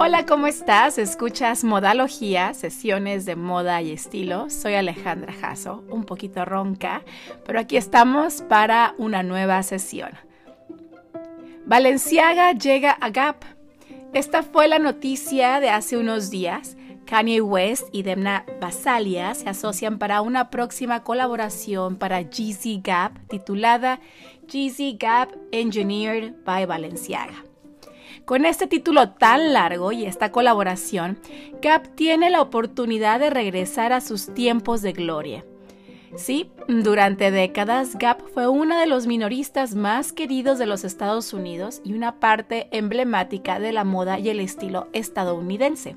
Hola, ¿cómo estás? Escuchas Modalogía, sesiones de moda y estilo. Soy Alejandra Jasso, un poquito ronca, pero aquí estamos para una nueva sesión. Valenciaga llega a Gap. Esta fue la noticia de hace unos días. Kanye West y Demna Basalia se asocian para una próxima colaboración para Jeezy Gap titulada Jeezy Gap Engineered by Valenciaga. Con este título tan largo y esta colaboración, Gap tiene la oportunidad de regresar a sus tiempos de gloria. Sí, durante décadas Gap fue uno de los minoristas más queridos de los Estados Unidos y una parte emblemática de la moda y el estilo estadounidense.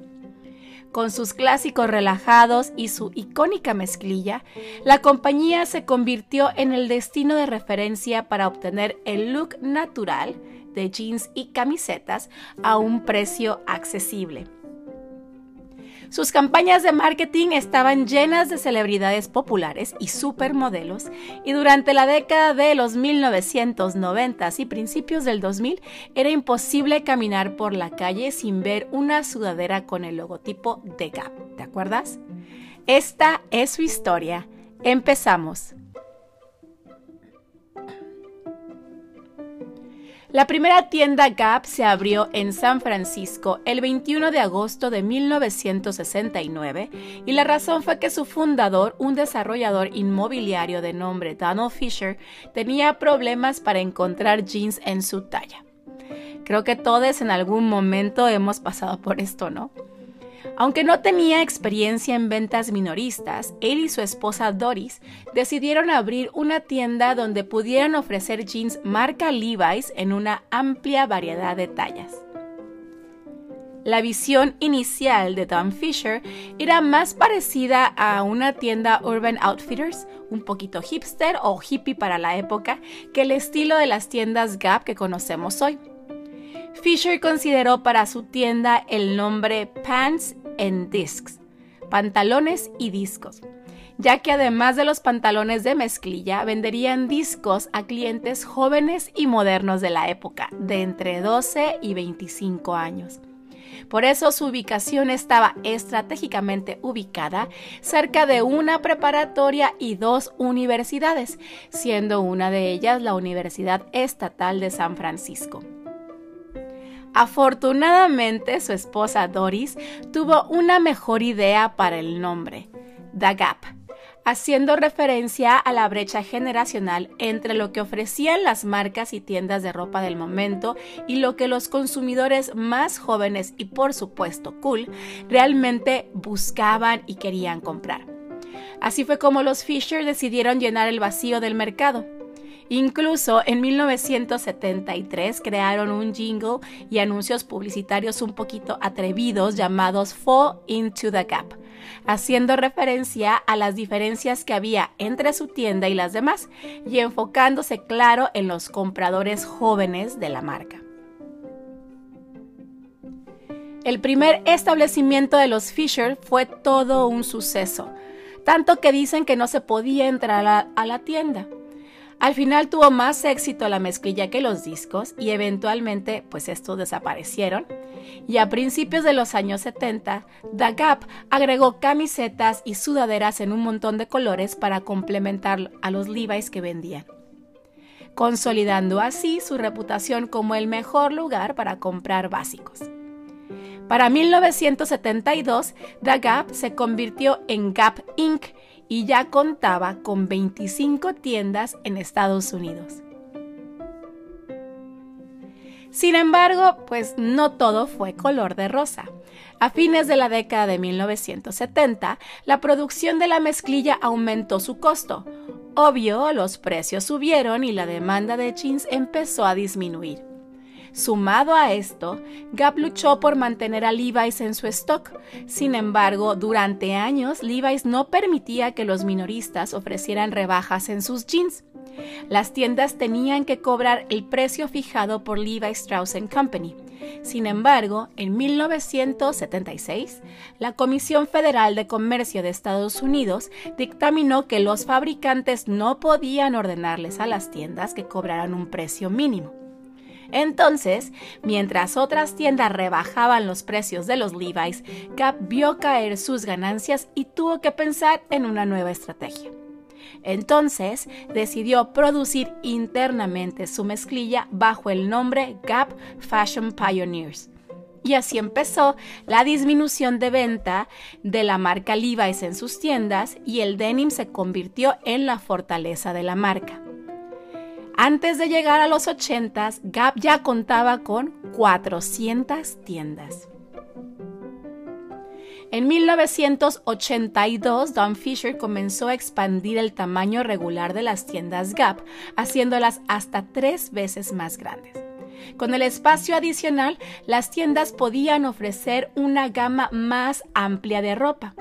Con sus clásicos relajados y su icónica mezclilla, la compañía se convirtió en el destino de referencia para obtener el look natural de jeans y camisetas a un precio accesible. Sus campañas de marketing estaban llenas de celebridades populares y supermodelos y durante la década de los 1990 y principios del 2000 era imposible caminar por la calle sin ver una sudadera con el logotipo de Gap. ¿Te acuerdas? Esta es su historia. Empezamos. La primera tienda Gap se abrió en San Francisco el 21 de agosto de 1969 y la razón fue que su fundador, un desarrollador inmobiliario de nombre Donald Fisher, tenía problemas para encontrar jeans en su talla. Creo que todos en algún momento hemos pasado por esto, ¿no? Aunque no tenía experiencia en ventas minoristas, él y su esposa Doris decidieron abrir una tienda donde pudieran ofrecer jeans marca Levi's en una amplia variedad de tallas. La visión inicial de Tom Fisher era más parecida a una tienda Urban Outfitters, un poquito hipster o hippie para la época, que el estilo de las tiendas Gap que conocemos hoy. Fisher consideró para su tienda el nombre Pants and Discs, pantalones y discos, ya que además de los pantalones de mezclilla, venderían discos a clientes jóvenes y modernos de la época, de entre 12 y 25 años. Por eso su ubicación estaba estratégicamente ubicada cerca de una preparatoria y dos universidades, siendo una de ellas la Universidad Estatal de San Francisco. Afortunadamente, su esposa Doris tuvo una mejor idea para el nombre, The Gap, haciendo referencia a la brecha generacional entre lo que ofrecían las marcas y tiendas de ropa del momento y lo que los consumidores más jóvenes y por supuesto cool realmente buscaban y querían comprar. Así fue como los Fisher decidieron llenar el vacío del mercado Incluso en 1973 crearon un jingle y anuncios publicitarios un poquito atrevidos llamados Fall into the Gap, haciendo referencia a las diferencias que había entre su tienda y las demás y enfocándose claro en los compradores jóvenes de la marca. El primer establecimiento de los Fisher fue todo un suceso, tanto que dicen que no se podía entrar a la, tienda. Al final tuvo más éxito la mezclilla que los discos y eventualmente pues estos desaparecieron. Y a principios de los años 70, The Gap agregó camisetas y sudaderas en un montón de colores para complementar a los Levi's que vendían, consolidando así su reputación como el mejor lugar para comprar básicos. Para 1972, The Gap se convirtió en Gap Inc y ya contaba con 25 tiendas en Estados Unidos. Sin embargo, pues no todo fue color de rosa. A fines de la década de 1970, la producción de la mezclilla aumentó su costo. Obvio, los precios subieron y la demanda de jeans empezó a disminuir. Sumado a esto, Gap luchó por mantener a Levi's en su stock. Sin embargo, durante años Levi's no permitía que los minoristas ofrecieran rebajas en sus jeans. Las tiendas tenían que cobrar el precio fijado por Levi Strauss Company. Sin embargo, en 1976, la Comisión Federal de Comercio de Estados Unidos dictaminó que los fabricantes no podían ordenarles a las tiendas que cobraran un precio mínimo. Entonces, mientras otras tiendas rebajaban los precios de los Levi's, Gap vio caer sus ganancias y tuvo que pensar en una nueva estrategia. Entonces decidió producir internamente su mezclilla bajo el nombre Gap Fashion Pioneers. Y así empezó la disminución de venta de la marca Levi's en sus tiendas y el denim se convirtió en la fortaleza de la marca. Antes de llegar a los 80s, Gap ya contaba con 400 tiendas. En 1982, Don Fisher comenzó a expandir el tamaño regular de las tiendas Gap, haciéndolas hasta tres veces más grandes. Con el espacio adicional, las tiendas podían ofrecer una gama más amplia de ropa.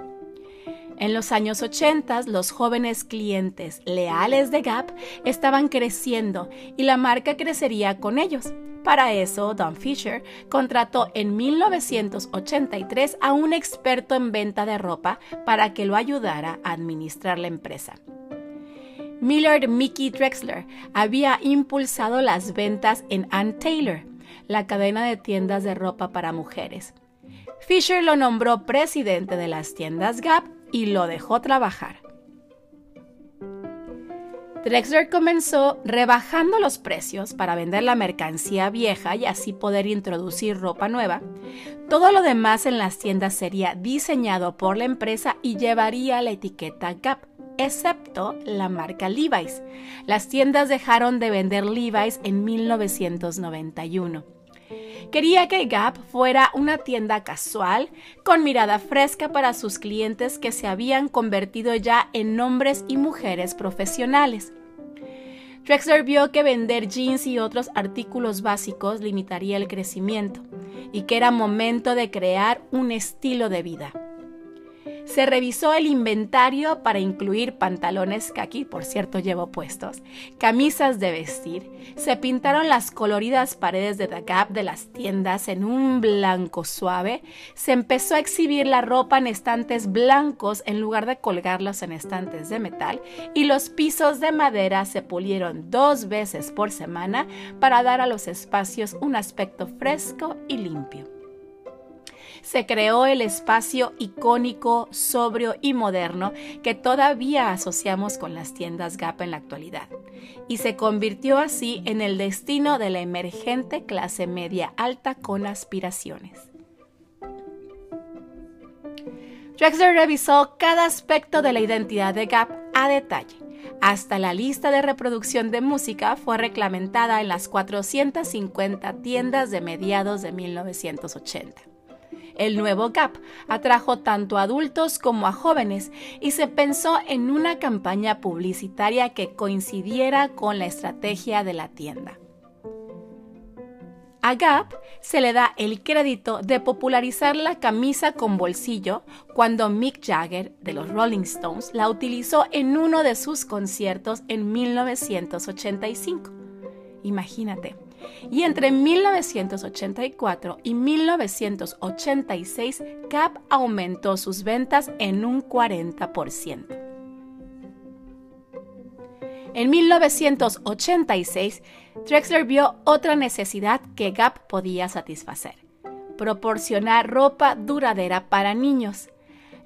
En los años 80, los jóvenes clientes leales de Gap estaban creciendo y la marca crecería con ellos. Para eso, Don Fisher contrató en 1983 a un experto en venta de ropa para que lo ayudara a administrar la empresa. Millard Mickey Drexler había impulsado las ventas en Ann Taylor, la cadena de tiendas de ropa para mujeres. Fisher lo nombró presidente de las tiendas Gap y lo dejó trabajar. Drexler comenzó rebajando los precios para vender la mercancía vieja y así poder introducir ropa nueva. Todo lo demás en las tiendas sería diseñado por la empresa y llevaría la etiqueta Gap, excepto la marca Levi's. Las tiendas dejaron de vender Levi's en 1991. Quería que Gap fuera una tienda casual, con mirada fresca para sus clientes que se habían convertido ya en hombres y mujeres profesionales. Drexler vio que vender jeans y otros artículos básicos limitaría el crecimiento y que era momento de crear un estilo de vida. Se revisó el inventario para incluir pantalones que aquí, por cierto, llevo puestos, camisas de vestir. Se pintaron las coloridas paredes de The Gap de las tiendas en un blanco suave. Se empezó a exhibir la ropa en estantes blancos en lugar de colgarlos en estantes de metal. Y los pisos de madera se pulieron dos veces por semana para dar a los espacios un aspecto fresco y limpio se creó el espacio icónico, sobrio y moderno que todavía asociamos con las tiendas Gap en la actualidad, y se convirtió así en el destino de la emergente clase media alta con aspiraciones. Drexler revisó cada aspecto de la identidad de Gap a detalle. Hasta la lista de reproducción de música fue reclamentada en las 450 tiendas de mediados de 1980. El nuevo Gap atrajo tanto a adultos como a jóvenes y se pensó en una campaña publicitaria que coincidiera con la estrategia de la tienda. A Gap se le da el crédito de popularizar la camisa con bolsillo cuando Mick Jagger de los Rolling Stones la utilizó en uno de sus conciertos en 1985. Imagínate, y entre 1984 y 1986 Gap aumentó sus ventas en un 40%. En 1986, Drexler vio otra necesidad que Gap podía satisfacer, proporcionar ropa duradera para niños.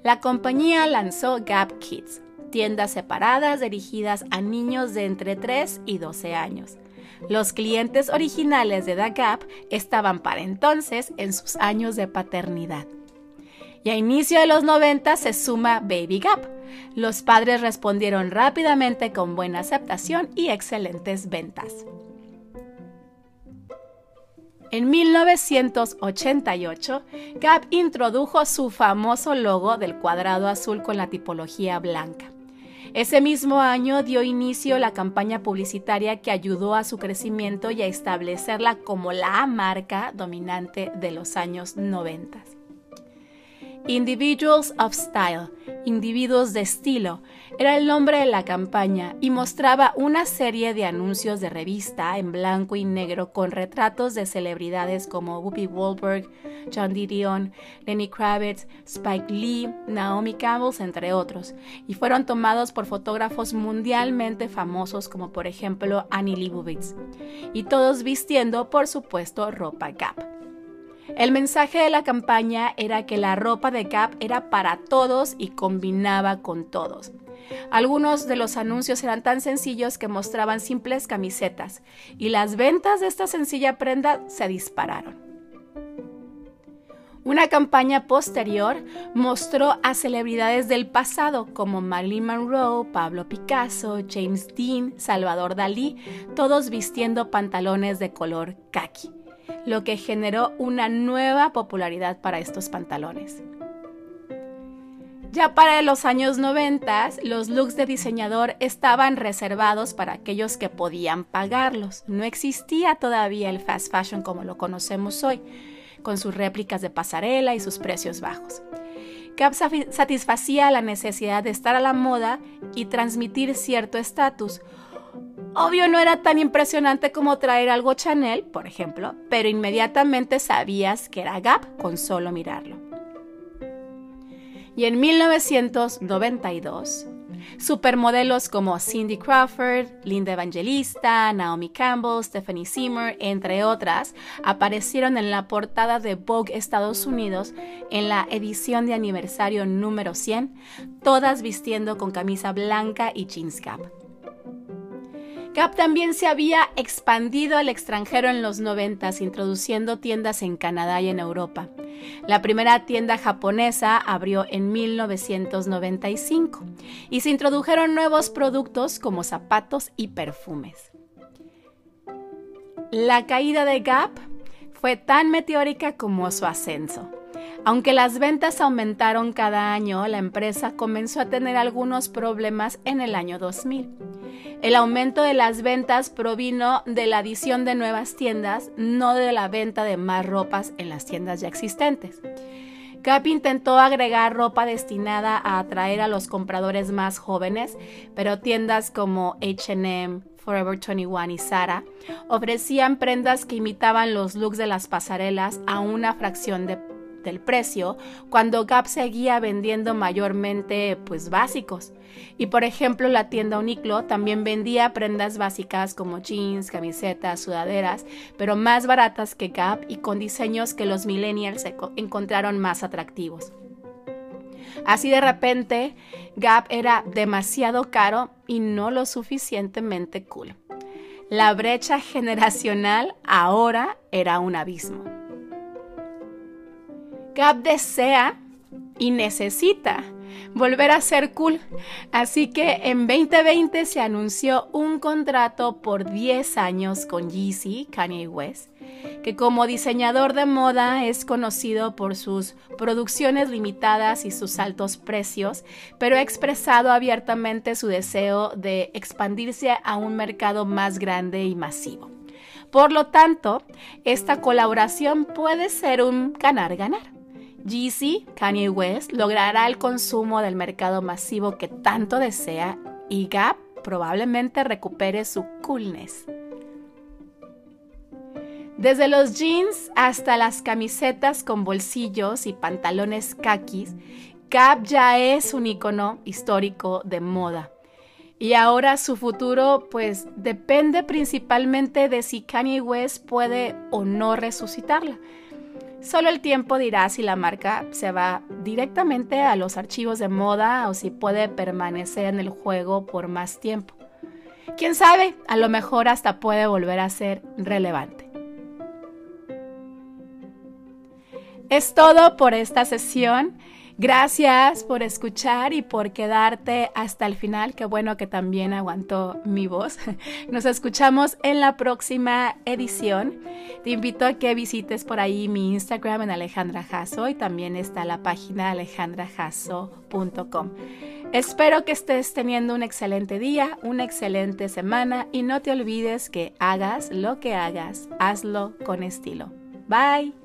La compañía lanzó Gap Kids, tiendas separadas dirigidas a niños de entre 3 y 12 años. Los clientes originales de The Gap estaban para entonces en sus años de paternidad. Y a inicio de los 90 se suma Baby Gap. Los padres respondieron rápidamente con buena aceptación y excelentes ventas. En 1988, Gap introdujo su famoso logo del cuadrado azul con la tipología blanca. Ese mismo año dio inicio la campaña publicitaria que ayudó a su crecimiento y a establecerla como la marca dominante de los años 90. Individuals of Style, individuos de estilo, era el nombre de la campaña y mostraba una serie de anuncios de revista en blanco y negro con retratos de celebridades como Whoopi Goldberg, John Didion, Lenny Kravitz, Spike Lee, Naomi Campbell, entre otros, y fueron tomados por fotógrafos mundialmente famosos como por ejemplo Annie Leibovitz, y todos vistiendo por supuesto ropa Gap. El mensaje de la campaña era que la ropa de Gap era para todos y combinaba con todos. Algunos de los anuncios eran tan sencillos que mostraban simples camisetas y las ventas de esta sencilla prenda se dispararon. Una campaña posterior mostró a celebridades del pasado como Marilyn Monroe, Pablo Picasso, James Dean, Salvador Dalí, todos vistiendo pantalones de color khaki lo que generó una nueva popularidad para estos pantalones. Ya para los años 90, los looks de diseñador estaban reservados para aquellos que podían pagarlos. No existía todavía el fast fashion como lo conocemos hoy, con sus réplicas de pasarela y sus precios bajos. Gap satisfacía la necesidad de estar a la moda y transmitir cierto estatus, Obvio no era tan impresionante como traer algo Chanel, por ejemplo, pero inmediatamente sabías que era Gap con solo mirarlo. Y en 1992, supermodelos como Cindy Crawford, Linda Evangelista, Naomi Campbell, Stephanie Seymour, entre otras, aparecieron en la portada de Vogue Estados Unidos en la edición de aniversario número 100, todas vistiendo con camisa blanca y jeans cap. Gap también se había expandido al extranjero en los 90, introduciendo tiendas en Canadá y en Europa. La primera tienda japonesa abrió en 1995 y se introdujeron nuevos productos como zapatos y perfumes. La caída de Gap fue tan meteórica como su ascenso. Aunque las ventas aumentaron cada año, la empresa comenzó a tener algunos problemas en el año 2000. El aumento de las ventas provino de la adición de nuevas tiendas, no de la venta de más ropas en las tiendas ya existentes. Gap intentó agregar ropa destinada a atraer a los compradores más jóvenes, pero tiendas como HM, Forever 21 y Zara ofrecían prendas que imitaban los looks de las pasarelas a una fracción de del precio cuando Gap seguía vendiendo mayormente pues básicos. Y por ejemplo la tienda Uniqlo también vendía prendas básicas como jeans, camisetas, sudaderas, pero más baratas que Gap y con diseños que los millennials encontraron más atractivos. Así de repente, Gap era demasiado caro y no lo suficientemente cool. La brecha generacional ahora era un abismo. Gap desea y necesita volver a ser cool. Así que en 2020 se anunció un contrato por 10 años con Yeezy, Kanye West, que como diseñador de moda es conocido por sus producciones limitadas y sus altos precios, pero ha expresado abiertamente su deseo de expandirse a un mercado más grande y masivo. Por lo tanto, esta colaboración puede ser un ganar-ganar. Yeezy, Kanye West, logrará el consumo del mercado masivo que tanto desea y Gap probablemente recupere su coolness. Desde los jeans hasta las camisetas con bolsillos y pantalones kakis, Gap ya es un icono histórico de moda. Y ahora su futuro pues depende principalmente de si Kanye West puede o no resucitarla. Solo el tiempo dirá si la marca se va directamente a los archivos de moda o si puede permanecer en el juego por más tiempo. Quién sabe, a lo mejor hasta puede volver a ser relevante. Es todo por esta sesión. Gracias por escuchar y por quedarte hasta el final. Qué bueno que también aguantó mi voz. Nos escuchamos en la próxima edición. Te invito a que visites por ahí mi Instagram en Alejandra Jasso y también está la página alejandrajasso.com. Espero que estés teniendo un excelente día, una excelente semana y no te olvides que hagas lo que hagas, hazlo con estilo. Bye.